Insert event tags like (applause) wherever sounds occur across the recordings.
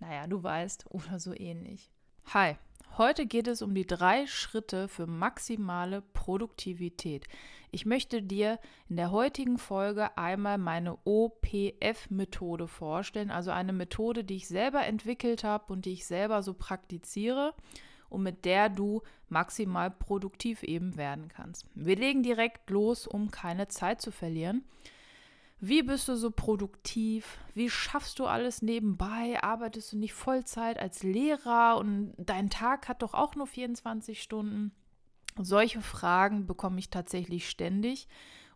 naja, du weißt, oder so ähnlich. Hi, heute geht es um die drei Schritte für maximale Produktivität. Ich möchte dir in der heutigen Folge einmal meine OPF-Methode vorstellen, also eine Methode, die ich selber entwickelt habe und die ich selber so praktiziere und mit der du maximal produktiv eben werden kannst. Wir legen direkt los, um keine Zeit zu verlieren. Wie bist du so produktiv? Wie schaffst du alles nebenbei? Arbeitest du nicht Vollzeit als Lehrer und dein Tag hat doch auch nur 24 Stunden? Solche Fragen bekomme ich tatsächlich ständig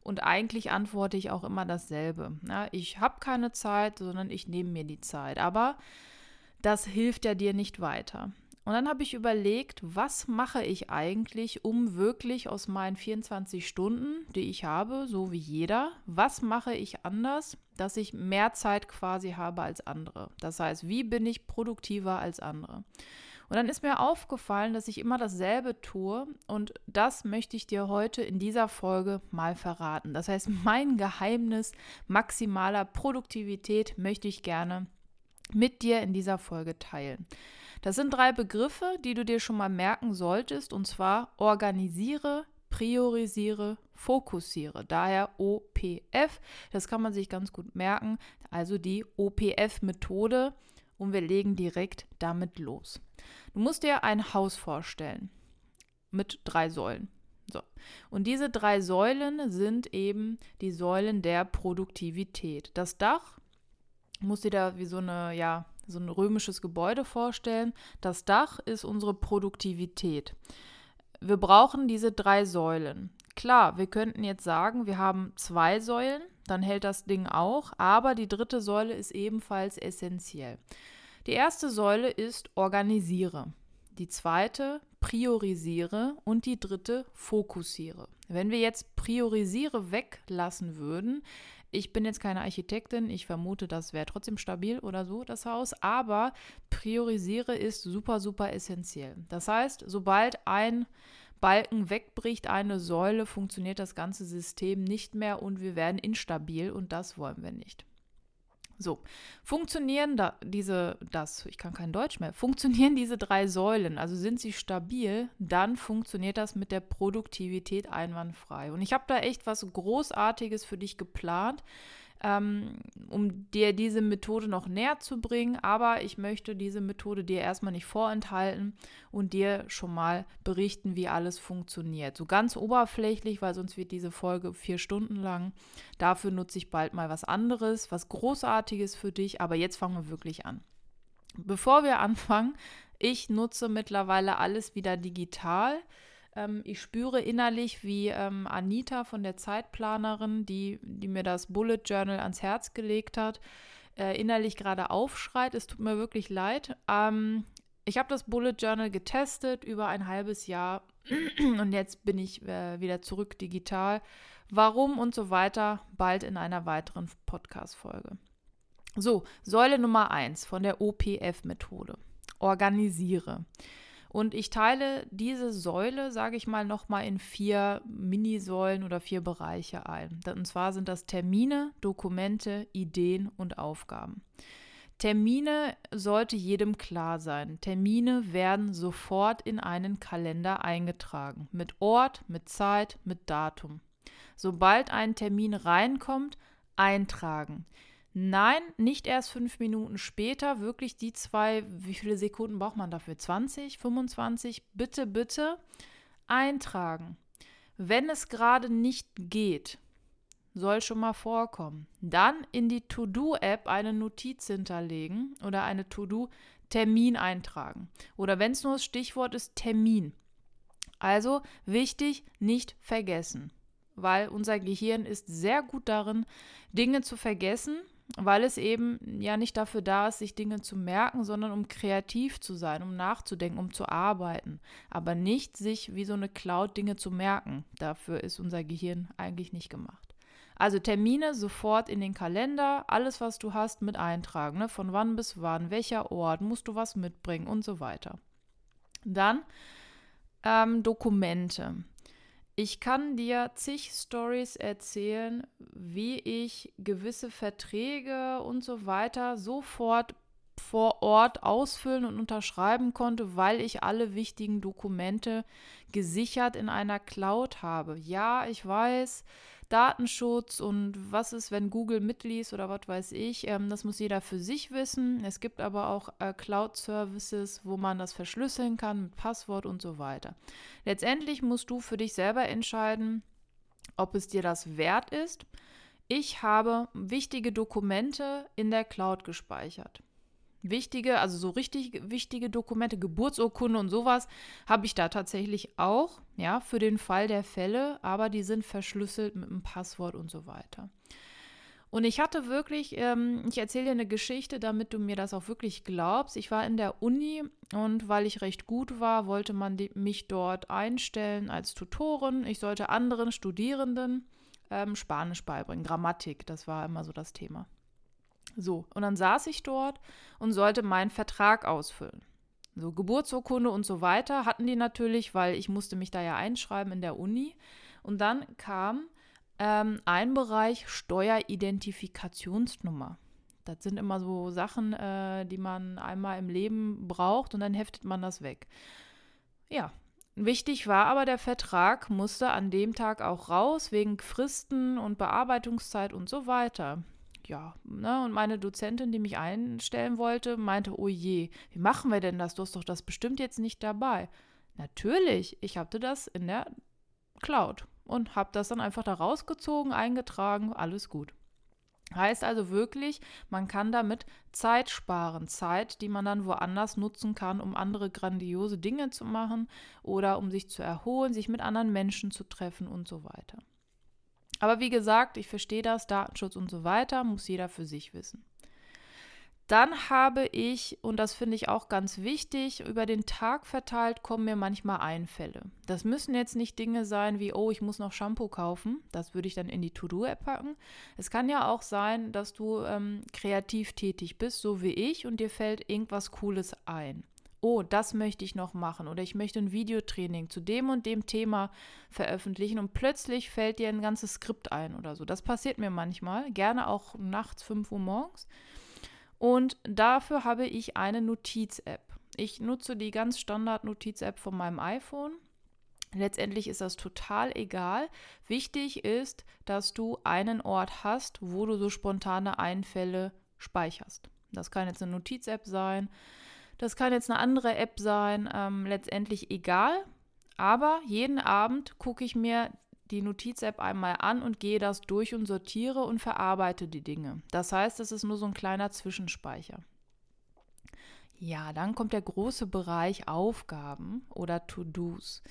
und eigentlich antworte ich auch immer dasselbe. Ja, ich habe keine Zeit, sondern ich nehme mir die Zeit. Aber das hilft ja dir nicht weiter. Und dann habe ich überlegt, was mache ich eigentlich, um wirklich aus meinen 24 Stunden, die ich habe, so wie jeder, was mache ich anders, dass ich mehr Zeit quasi habe als andere? Das heißt, wie bin ich produktiver als andere? Und dann ist mir aufgefallen, dass ich immer dasselbe tue und das möchte ich dir heute in dieser Folge mal verraten. Das heißt, mein Geheimnis maximaler Produktivität möchte ich gerne mit dir in dieser Folge teilen. Das sind drei Begriffe, die du dir schon mal merken solltest, und zwar organisiere, priorisiere, fokussiere. Daher OPF, das kann man sich ganz gut merken, also die OPF-Methode und wir legen direkt damit los. Du musst dir ein Haus vorstellen mit drei Säulen. So. Und diese drei Säulen sind eben die Säulen der Produktivität. Das Dach muss dir da wie so eine, ja, so ein römisches Gebäude vorstellen. Das Dach ist unsere Produktivität. Wir brauchen diese drei Säulen. Klar, wir könnten jetzt sagen, wir haben zwei Säulen, dann hält das Ding auch, aber die dritte Säule ist ebenfalls essentiell. Die erste Säule ist organisiere, die zweite priorisiere und die dritte fokussiere. Wenn wir jetzt priorisiere weglassen würden, ich bin jetzt keine Architektin, ich vermute, das wäre trotzdem stabil oder so, das Haus, aber priorisiere ist super, super essentiell. Das heißt, sobald ein Balken wegbricht, eine Säule, funktioniert das ganze System nicht mehr und wir werden instabil und das wollen wir nicht. So, funktionieren da diese, das, ich kann kein Deutsch mehr, funktionieren diese drei Säulen, also sind sie stabil, dann funktioniert das mit der Produktivität einwandfrei. Und ich habe da echt was Großartiges für dich geplant ähm, um dir diese Methode noch näher zu bringen. Aber ich möchte diese Methode dir erstmal nicht vorenthalten und dir schon mal berichten, wie alles funktioniert. So ganz oberflächlich, weil sonst wird diese Folge vier Stunden lang. Dafür nutze ich bald mal was anderes, was Großartiges für dich. Aber jetzt fangen wir wirklich an. Bevor wir anfangen, ich nutze mittlerweile alles wieder digital. Ähm, ich spüre innerlich, wie ähm, Anita von der Zeitplanerin, die, die mir das Bullet Journal ans Herz gelegt hat, äh, innerlich gerade aufschreit. Es tut mir wirklich leid. Ähm, ich habe das Bullet Journal getestet über ein halbes Jahr (clears throat) und jetzt bin ich äh, wieder zurück digital. Warum und so weiter, bald in einer weiteren Podcast-Folge. So, Säule Nummer 1 von der OPF-Methode. Organisiere. Und ich teile diese Säule, sage ich mal, nochmal in vier Minisäulen oder vier Bereiche ein. Und zwar sind das Termine, Dokumente, Ideen und Aufgaben. Termine sollte jedem klar sein. Termine werden sofort in einen Kalender eingetragen. Mit Ort, mit Zeit, mit Datum. Sobald ein Termin reinkommt, eintragen. Nein, nicht erst fünf Minuten später, wirklich die zwei, wie viele Sekunden braucht man dafür? 20, 25? Bitte, bitte eintragen. Wenn es gerade nicht geht, soll schon mal vorkommen. Dann in die To-Do-App eine Notiz hinterlegen oder eine To-Do-Termin eintragen. Oder wenn es nur das Stichwort ist, Termin. Also wichtig, nicht vergessen weil unser Gehirn ist sehr gut darin, Dinge zu vergessen weil es eben ja nicht dafür da ist, sich Dinge zu merken, sondern um kreativ zu sein, um nachzudenken, um zu arbeiten. Aber nicht sich wie so eine Cloud Dinge zu merken. Dafür ist unser Gehirn eigentlich nicht gemacht. Also Termine sofort in den Kalender, alles, was du hast, mit eintragen. Ne? Von wann bis wann, welcher Ort, musst du was mitbringen und so weiter. Dann ähm, Dokumente. Ich kann dir zig Stories erzählen, wie ich gewisse Verträge und so weiter sofort vor Ort ausfüllen und unterschreiben konnte, weil ich alle wichtigen Dokumente gesichert in einer Cloud habe. Ja, ich weiß, Datenschutz und was ist, wenn Google mitliest oder was weiß ich. Ähm, das muss jeder für sich wissen. Es gibt aber auch äh, Cloud-Services, wo man das verschlüsseln kann mit Passwort und so weiter. Letztendlich musst du für dich selber entscheiden, ob es dir das wert ist. Ich habe wichtige Dokumente in der Cloud gespeichert wichtige, also so richtig wichtige Dokumente, Geburtsurkunde und sowas, habe ich da tatsächlich auch, ja, für den Fall der Fälle, aber die sind verschlüsselt mit einem Passwort und so weiter. Und ich hatte wirklich, ähm, ich erzähle dir eine Geschichte, damit du mir das auch wirklich glaubst. Ich war in der Uni und weil ich recht gut war, wollte man die, mich dort einstellen als Tutorin. Ich sollte anderen Studierenden ähm, Spanisch beibringen, Grammatik, das war immer so das Thema. So, und dann saß ich dort und sollte meinen Vertrag ausfüllen. So, Geburtsurkunde und so weiter hatten die natürlich, weil ich musste mich da ja einschreiben in der Uni. Und dann kam ähm, ein Bereich Steueridentifikationsnummer. Das sind immer so Sachen, äh, die man einmal im Leben braucht und dann heftet man das weg. Ja, Wichtig war aber, der Vertrag musste an dem Tag auch raus, wegen Fristen und Bearbeitungszeit und so weiter ja, ne, und meine Dozentin, die mich einstellen wollte, meinte, oh je, wie machen wir denn das? Du hast doch das bestimmt jetzt nicht dabei. Natürlich, ich hatte das in der Cloud und habe das dann einfach da rausgezogen, eingetragen, alles gut. Heißt also wirklich, man kann damit Zeit sparen. Zeit, die man dann woanders nutzen kann, um andere grandiose Dinge zu machen oder um sich zu erholen, sich mit anderen Menschen zu treffen und so weiter. Aber wie gesagt, ich verstehe das, Datenschutz und so weiter, muss jeder für sich wissen. Dann habe ich, und das finde ich auch ganz wichtig, über den Tag verteilt kommen mir manchmal Einfälle. Das müssen jetzt nicht Dinge sein wie, oh, ich muss noch Shampoo kaufen. Das würde ich dann in die To-Do-App packen. Es kann ja auch sein, dass du ähm, kreativ tätig bist, so wie ich, und dir fällt irgendwas Cooles ein oh, das möchte ich noch machen oder ich möchte ein Videotraining zu dem und dem Thema veröffentlichen und plötzlich fällt dir ein ganzes Skript ein oder so. Das passiert mir manchmal, gerne auch nachts 5 Uhr morgens. Und dafür habe ich eine Notiz-App. Ich nutze die ganz Standard-Notiz-App von meinem iPhone. Letztendlich ist das total egal. Wichtig ist, dass du einen Ort hast, wo du so spontane Einfälle speicherst. Das kann jetzt eine Notiz-App sein, das kann jetzt eine andere App sein, ähm, letztendlich egal. Aber jeden Abend gucke ich mir die Notiz-App einmal an und gehe das durch und sortiere und verarbeite die Dinge. Das heißt, es ist nur so ein kleiner Zwischenspeicher. Ja, dann kommt der große Bereich Aufgaben oder To-Dos.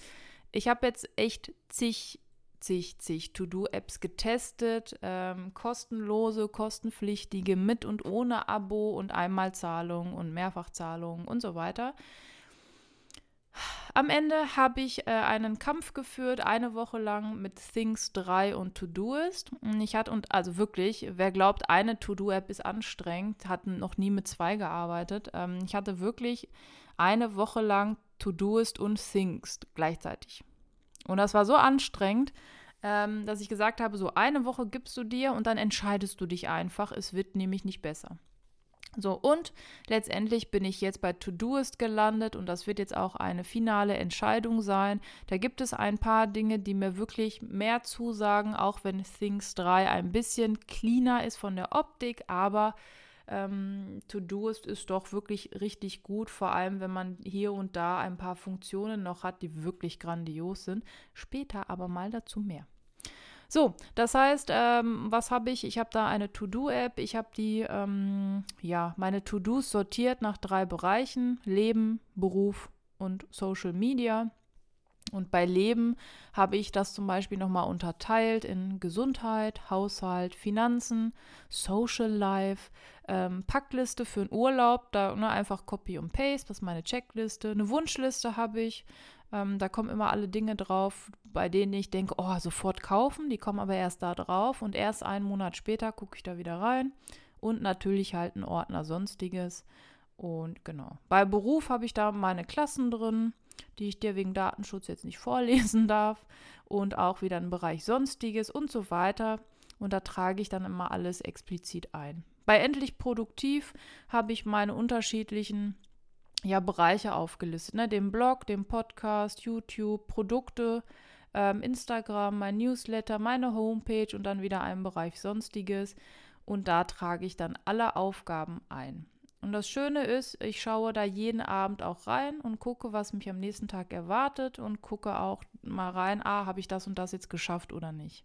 Ich habe jetzt echt zig zig, zig To-Do-Apps getestet, ähm, kostenlose, kostenpflichtige, mit und ohne Abo und Einmalzahlung und Mehrfachzahlung und so weiter. Am Ende habe ich äh, einen Kampf geführt, eine Woche lang mit Things 3 und To-Doist. Ich hatte, und also wirklich, wer glaubt, eine To-Do-App ist anstrengend, hat noch nie mit zwei gearbeitet. Ähm, ich hatte wirklich eine Woche lang To-Doist und Things gleichzeitig. Und das war so anstrengend, ähm, dass ich gesagt habe, so eine Woche gibst du dir und dann entscheidest du dich einfach. Es wird nämlich nicht besser. So, und letztendlich bin ich jetzt bei Todoist gelandet und das wird jetzt auch eine finale Entscheidung sein. Da gibt es ein paar Dinge, die mir wirklich mehr zusagen, auch wenn Things 3 ein bisschen cleaner ist von der Optik, aber ähm, Todoist ist doch wirklich richtig gut, vor allem wenn man hier und da ein paar Funktionen noch hat, die wirklich grandios sind. Später aber mal dazu mehr. So, das heißt, ähm, was habe ich? Ich habe da eine To-Do-App. Ich habe die, ähm, ja, meine To-Dos sortiert nach drei Bereichen: Leben, Beruf und Social Media. Und bei Leben habe ich das zum Beispiel nochmal unterteilt in Gesundheit, Haushalt, Finanzen, Social Life, ähm, Packliste für einen Urlaub, da ne, einfach Copy und Paste, das ist meine Checkliste. Eine Wunschliste habe ich, ähm, da kommen immer alle Dinge drauf, bei denen ich denke, oh, sofort kaufen, die kommen aber erst da drauf und erst einen Monat später gucke ich da wieder rein. Und natürlich halt ein Ordner Sonstiges. Und genau. Bei Beruf habe ich da meine Klassen drin die ich dir wegen Datenschutz jetzt nicht vorlesen (laughs) darf und auch wieder ein Bereich Sonstiges und so weiter. Und da trage ich dann immer alles explizit ein. Bei Endlich Produktiv habe ich meine unterschiedlichen ja, Bereiche aufgelistet. Ne? Den Blog, den Podcast, YouTube, Produkte, ähm, Instagram, mein Newsletter, meine Homepage und dann wieder einen Bereich Sonstiges. Und da trage ich dann alle Aufgaben ein. Und das Schöne ist, ich schaue da jeden Abend auch rein und gucke, was mich am nächsten Tag erwartet und gucke auch mal rein, ah, habe ich das und das jetzt geschafft oder nicht.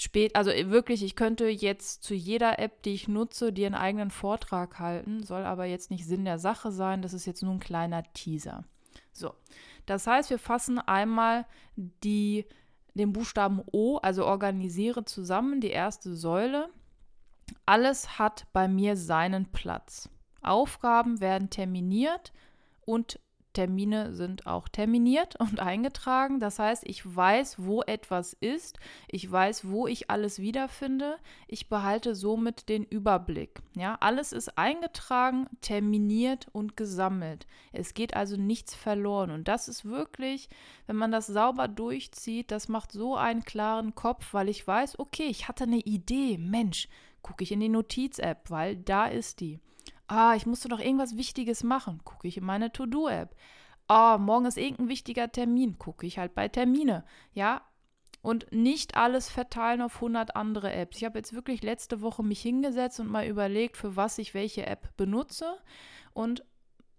Spät, also wirklich, ich könnte jetzt zu jeder App, die ich nutze, dir einen eigenen Vortrag halten, soll aber jetzt nicht Sinn der Sache sein. Das ist jetzt nur ein kleiner Teaser. So, das heißt, wir fassen einmal die, den Buchstaben O, also organisiere zusammen, die erste Säule. Alles hat bei mir seinen Platz. Aufgaben werden terminiert und Termine sind auch terminiert und (laughs) eingetragen. Das heißt, ich weiß, wo etwas ist. Ich weiß, wo ich alles wiederfinde. Ich behalte somit den Überblick. Ja, alles ist eingetragen, terminiert und gesammelt. Es geht also nichts verloren. Und das ist wirklich, wenn man das sauber durchzieht, das macht so einen klaren Kopf, weil ich weiß, okay, ich hatte eine Idee. Mensch, gucke ich in die Notiz-App, weil da ist die. Ah, ich musste doch irgendwas Wichtiges machen, gucke ich in meine To-Do-App. Ah, morgen ist irgendein wichtiger Termin, gucke ich halt bei Termine. Ja, und nicht alles verteilen auf 100 andere Apps. Ich habe jetzt wirklich letzte Woche mich hingesetzt und mal überlegt, für was ich welche App benutze. Und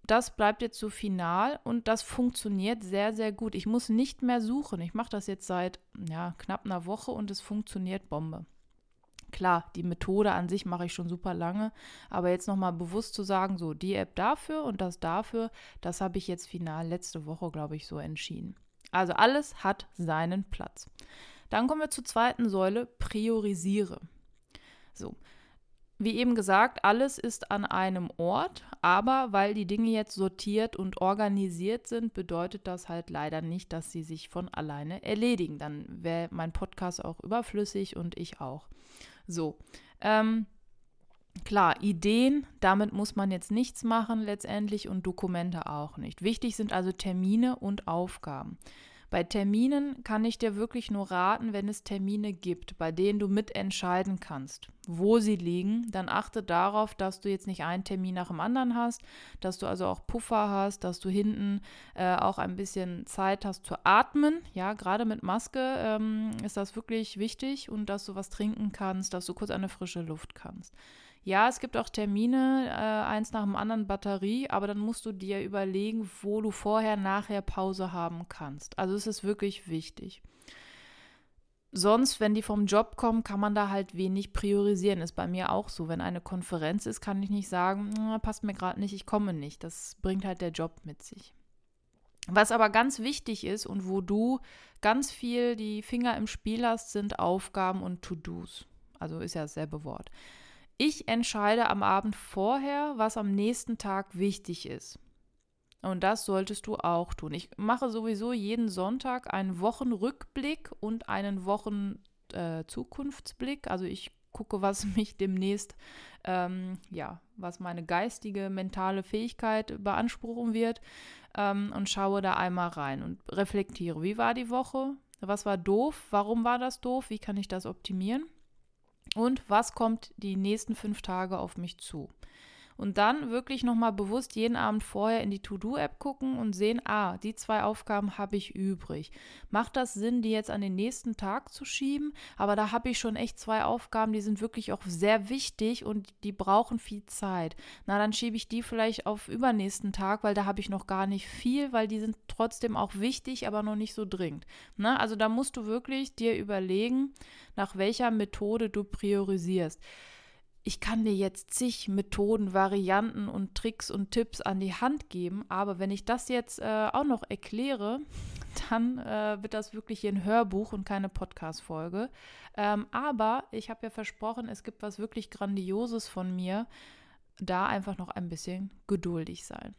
das bleibt jetzt so final und das funktioniert sehr, sehr gut. Ich muss nicht mehr suchen. Ich mache das jetzt seit ja, knapp einer Woche und es funktioniert Bombe. Klar, die Methode an sich mache ich schon super lange, aber jetzt nochmal bewusst zu sagen, so die App dafür und das dafür, das habe ich jetzt final letzte Woche, glaube ich, so entschieden. Also alles hat seinen Platz. Dann kommen wir zur zweiten Säule, priorisiere. So, wie eben gesagt, alles ist an einem Ort, aber weil die Dinge jetzt sortiert und organisiert sind, bedeutet das halt leider nicht, dass sie sich von alleine erledigen. Dann wäre mein Podcast auch überflüssig und ich auch. So. Ähm, Klar, Ideen, damit muss man jetzt nichts machen letztendlich und Dokumente auch nicht. Wichtig sind also Termine und Aufgaben. Bei Terminen kann ich dir wirklich nur raten, wenn es Termine gibt, bei denen du mitentscheiden kannst, wo sie liegen, dann achte darauf, dass du jetzt nicht einen Termin nach dem anderen hast, dass du also auch Puffer hast, dass du hinten äh, auch ein bisschen Zeit hast zu atmen. Ja, gerade mit Maske ähm, ist das wirklich wichtig und dass du was trinken kannst, dass du kurz eine frische Luft kannst. Ja, es gibt auch Termine, äh, eins nach dem anderen Batterie, aber dann musst du dir überlegen, wo du vorher, nachher Pause haben kannst. Also es ist wirklich wichtig. Sonst, wenn die vom Job kommen, kann man da halt wenig priorisieren. Ist bei mir auch so. Wenn eine Konferenz ist, kann ich nicht sagen, passt mir gerade nicht, ich komme nicht. Das bringt halt der Job mit sich. Was aber ganz wichtig ist und wo du ganz viel die Finger im Spiel hast, sind Aufgaben und To-Dos. Also ist ja dasselbe Wort. Ich entscheide am Abend vorher, was am nächsten Tag wichtig ist. Und das solltest du auch tun. Ich mache sowieso jeden Sonntag einen Wochenrückblick und einen Wochenzukunftsblick. Äh, also ich gucke, was (laughs) mich demnächst, ähm, ja, was meine geistige, mentale Fähigkeit beanspruchen wird ähm, und schaue da einmal rein und reflektiere. Wie war die Woche? Was war doof? Warum war das doof? Wie kann ich das optimieren? Und was kommt die nächsten fünf Tage auf mich zu. Und dann wirklich nochmal bewusst jeden Abend vorher in die To-Do-App gucken und sehen, ah, die zwei Aufgaben habe ich übrig. Macht das Sinn, die jetzt an den nächsten Tag zu schieben? Aber da habe ich schon echt zwei Aufgaben, die sind wirklich auch sehr wichtig und die brauchen viel Zeit. Na, dann schiebe ich die vielleicht auf übernächsten Tag, weil da habe ich noch gar nicht viel, weil die sind trotzdem auch wichtig, aber noch nicht so dringend. Na, also da musst du wirklich dir überlegen, nach welcher Methode du priorisierst ich kann dir jetzt zig Methoden, Varianten und Tricks und Tipps an die Hand geben, aber wenn ich das jetzt äh, auch noch erkläre, (laughs) dann äh, wird das wirklich hier ein Hörbuch und keine Podcast-Folge. Ähm, aber ich habe ja versprochen, es gibt was wirklich Grandioses von mir. Da einfach noch ein bisschen geduldig sein.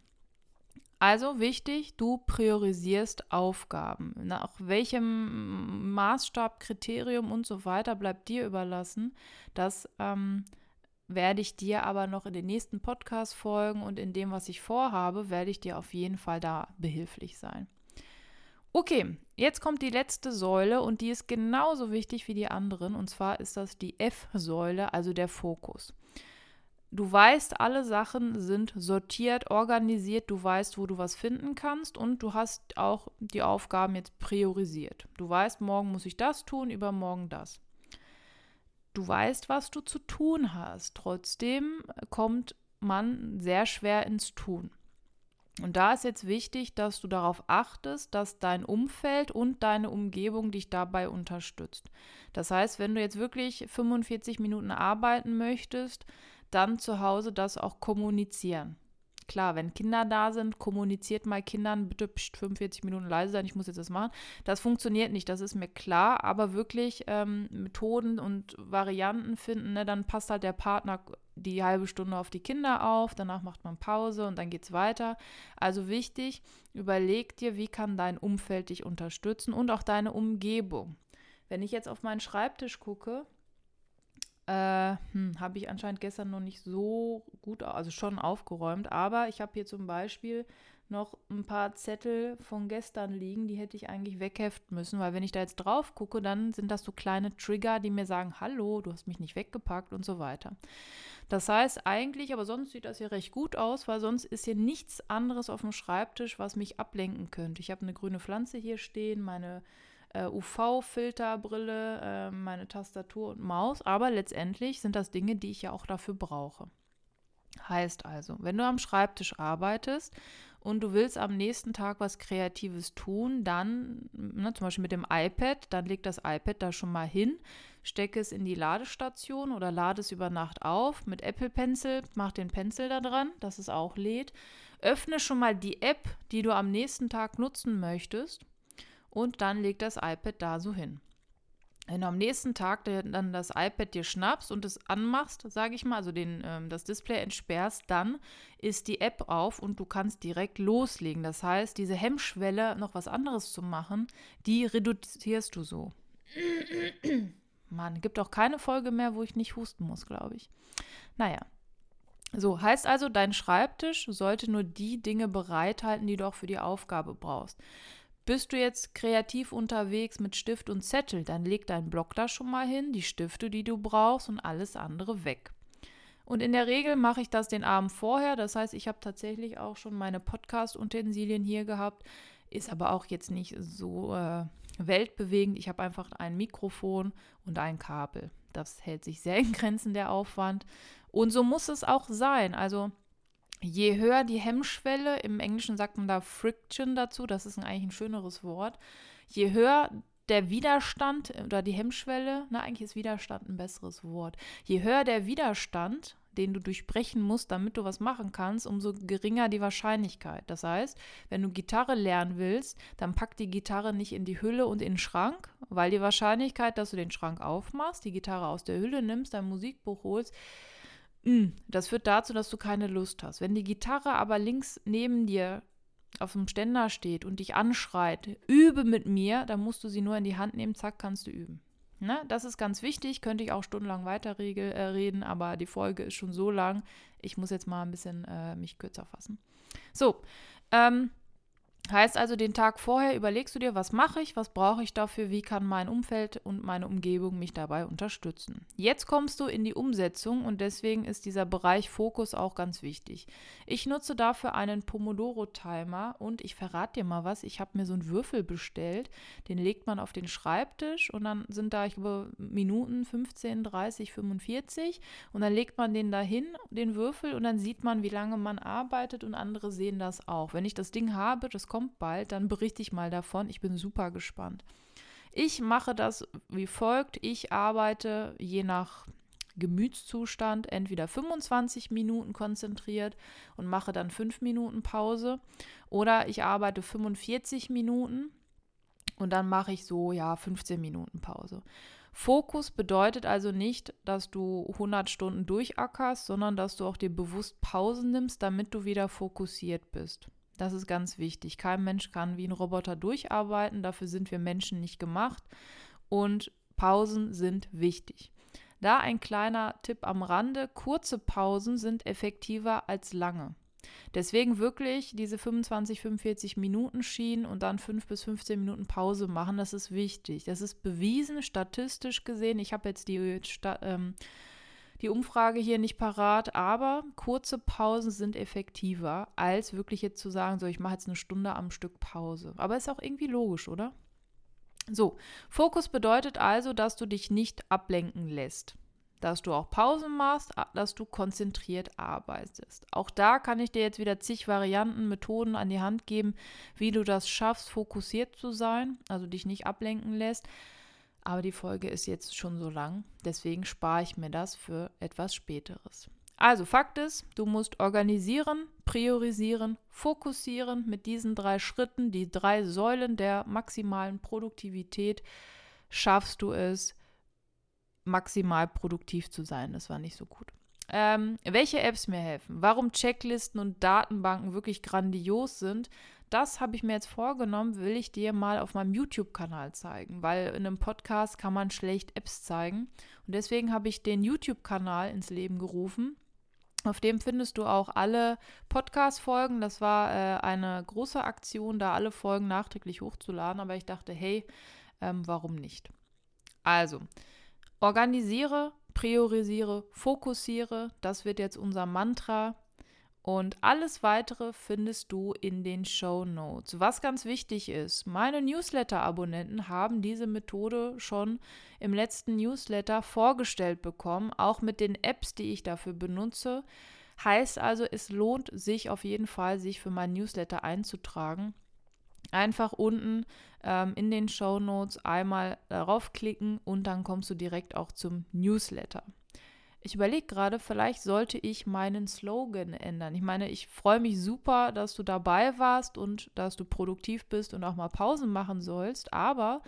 Also wichtig, du priorisierst Aufgaben. Nach welchem Maßstab, Kriterium und so weiter bleibt dir überlassen. Das ähm, werde ich dir aber noch in den nächsten Podcast-Folgen und in dem, was ich vorhabe, werde ich dir auf jeden Fall da behilflich sein. Okay, jetzt kommt die letzte Säule und die ist genauso wichtig wie die anderen. Und zwar ist das die F-Säule, also der Fokus. Du weißt, alle Sachen sind sortiert, organisiert, du weißt, wo du was finden kannst und du hast auch die Aufgaben jetzt priorisiert. Du weißt, morgen muss ich das tun, übermorgen das. Du weißt, was du zu tun hast. Trotzdem kommt man sehr schwer ins Tun. Und da ist jetzt wichtig, dass du darauf achtest, dass dein Umfeld und deine Umgebung dich dabei unterstützt. Das heißt, wenn du jetzt wirklich 45 Minuten arbeiten möchtest, dann zu Hause das auch kommunizieren. Klar, wenn Kinder da sind, kommuniziert mal Kindern, bitte pst, 45 Minuten leise sein, ich muss jetzt das machen. Das funktioniert nicht, das ist mir klar, aber wirklich ähm, Methoden und Varianten finden, ne, dann passt halt der Partner die halbe Stunde auf die Kinder auf, danach macht man Pause und dann geht es weiter. Also wichtig, überleg dir, wie kann dein Umfeld dich unterstützen und auch deine Umgebung. Wenn ich jetzt auf meinen Schreibtisch gucke, äh, hm, habe ich anscheinend gestern noch nicht so gut, also schon aufgeräumt. Aber ich habe hier zum Beispiel noch ein paar Zettel von gestern liegen, die hätte ich eigentlich wegheften müssen, weil wenn ich da jetzt drauf gucke, dann sind das so kleine Trigger, die mir sagen, hallo, du hast mich nicht weggepackt und so weiter. Das heißt eigentlich, aber sonst sieht das hier recht gut aus, weil sonst ist hier nichts anderes auf dem Schreibtisch, was mich ablenken könnte. Ich habe eine grüne Pflanze hier stehen, meine äh, UV-Filterbrille, äh, meine Tastatur und Maus, aber letztendlich sind das Dinge, die ich ja auch dafür brauche. Heißt also, wenn du am Schreibtisch arbeitest und du willst am nächsten Tag was Kreatives tun, dann, ne, zum Beispiel mit dem iPad, dann leg das iPad da schon mal hin, stecke es in die Ladestation oder lade es über Nacht auf. Mit Apple Pencil, mach den Pencil da dran, dass es auch lädt. Öffne schon mal die App, die du am nächsten Tag nutzen möchtest und dann leg das iPad da so hin. Wenn du am nächsten Tag dann das iPad dir schnappst und es anmachst, sage ich mal, also den, ähm, das Display entsperrst, dann ist die App auf und du kannst direkt loslegen. Das heißt, diese Hemmschwelle, noch was anderes zu machen, die reduzierst du so. Mann, gibt auch keine Folge mehr, wo ich nicht husten muss, glaube ich. Naja. So, heißt also, dein Schreibtisch sollte nur die Dinge bereithalten, die du auch für die Aufgabe brauchst. Bist du jetzt kreativ unterwegs mit Stift und Zettel, dann leg deinen Block da schon mal hin, die Stifte, die du brauchst und alles andere weg. Und in der Regel mache ich das den Abend vorher. Das heißt, ich habe tatsächlich auch schon meine Podcast-Utensilien hier gehabt. Ist aber auch jetzt nicht so äh, weltbewegend. Ich habe einfach ein Mikrofon und ein Kabel. Das hält sich sehr in Grenzen der Aufwand. Und so muss es auch sein. Also je höher die Hemmschwelle, im Englischen sagt man da Friction dazu, das ist eigentlich ein schöneres Wort, je höher der Widerstand oder die Hemmschwelle, na eigentlich ist Widerstand ein besseres Wort, je höher der Widerstand, den du durchbrechen musst, damit du was machen kannst, umso geringer die Wahrscheinlichkeit. Das heißt, wenn du Gitarre lernen willst, dann pack die Gitarre nicht in die Hülle und in den Schrank, weil die Wahrscheinlichkeit, dass du den Schrank aufmachst, die Gitarre aus der Hülle nimmst, dein Musikbuch holst, das führt dazu, dass du keine Lust hast. Wenn die Gitarre aber links neben dir auf dem Ständer steht und dich anschreit, übe mit mir, dann musst du sie nur in die Hand nehmen, zack, kannst du üben. Ne? Das ist ganz wichtig, könnte ich auch stundenlang weiter äh, aber die Folge ist schon so lang. Ich muss jetzt mal ein bisschen äh, mich kürzer fassen. So, ähm, Heißt also, den Tag vorher überlegst du dir, was mache ich, was brauche ich dafür, wie kann mein Umfeld und meine Umgebung mich dabei unterstützen. Jetzt kommst du in die Umsetzung und deswegen ist dieser Bereich Fokus auch ganz wichtig. Ich nutze dafür einen Pomodoro-Timer und ich verrate dir mal was, ich habe mir so einen Würfel bestellt, den legt man auf den Schreibtisch und dann sind da, ich glaube, Minuten 15, 30, 45 und dann legt man den dahin, den Würfel und dann sieht man, wie lange man arbeitet und andere sehen das auch. Wenn ich das Ding habe, das kommt bald, dann berichte ich mal davon. Ich bin super gespannt. Ich mache das wie folgt. Ich arbeite je nach Gemütszustand entweder 25 Minuten konzentriert und mache dann 5 Minuten Pause oder ich arbeite 45 Minuten und dann mache ich so, ja, 15 Minuten Pause. Fokus bedeutet also nicht, dass du 100 Stunden durchackerst, sondern dass du auch dir bewusst Pausen nimmst, damit du wieder fokussiert bist. Das ist ganz wichtig. Kein Mensch kann wie ein Roboter durcharbeiten, dafür sind wir Menschen nicht gemacht und Pausen sind wichtig. Da ein kleiner Tipp am Rande, kurze Pausen sind effektiver als lange. Deswegen wirklich diese 25, 45 Minuten Schienen und dann 5 bis 15 Minuten Pause machen, das ist wichtig. Das ist bewiesen, statistisch gesehen. Ich habe jetzt die, ähm, die Umfrage hier nicht parat, aber kurze Pausen sind effektiver, als wirklich jetzt zu sagen, so, ich mache jetzt eine Stunde am Stück Pause. Aber ist auch irgendwie logisch, oder? So, Fokus bedeutet also, dass du dich nicht ablenken lässt dass du auch Pausen machst, dass du konzentriert arbeitest. Auch da kann ich dir jetzt wieder zig Varianten, Methoden an die Hand geben, wie du das schaffst, fokussiert zu sein, also dich nicht ablenken lässt. Aber die Folge ist jetzt schon so lang, deswegen spare ich mir das für etwas Späteres. Also Fakt ist, du musst organisieren, priorisieren, fokussieren mit diesen drei Schritten, die drei Säulen der maximalen Produktivität, schaffst du es, maximal produktiv zu sein. Das war nicht so gut. Ähm, welche Apps mir helfen, warum Checklisten und Datenbanken wirklich grandios sind, das habe ich mir jetzt vorgenommen, will ich dir mal auf meinem YouTube-Kanal zeigen, weil in einem Podcast kann man schlecht Apps zeigen. Und deswegen habe ich den YouTube-Kanal ins Leben gerufen. Auf dem findest du auch alle Podcast-Folgen. Das war äh, eine große Aktion, da alle Folgen nachträglich hochzuladen. Aber ich dachte, hey, ähm, warum nicht? Also, Organisiere, priorisiere, fokussiere, das wird jetzt unser Mantra. Und alles weitere findest du in den Show Notes. Was ganz wichtig ist, meine Newsletter-Abonnenten haben diese Methode schon im letzten Newsletter vorgestellt bekommen, auch mit den Apps, die ich dafür benutze. Heißt also, es lohnt sich auf jeden Fall, sich für meinen Newsletter einzutragen. Einfach unten ähm, in den Show Notes einmal darauf klicken und dann kommst du direkt auch zum Newsletter. Ich überlege gerade, vielleicht sollte ich meinen Slogan ändern. Ich meine, ich freue mich super, dass du dabei warst und dass du produktiv bist und auch mal Pausen machen sollst, aber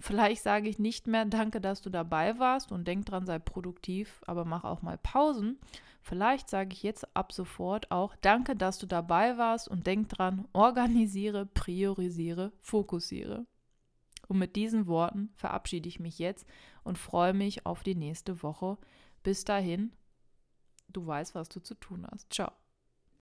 vielleicht sage ich nicht mehr, danke, dass du dabei warst und denk dran, sei produktiv, aber mach auch mal Pausen, Vielleicht sage ich jetzt ab sofort auch Danke, dass du dabei warst und denk dran, organisiere, priorisiere, fokussiere. Und mit diesen Worten verabschiede ich mich jetzt und freue mich auf die nächste Woche. Bis dahin, du weißt, was du zu tun hast. Ciao.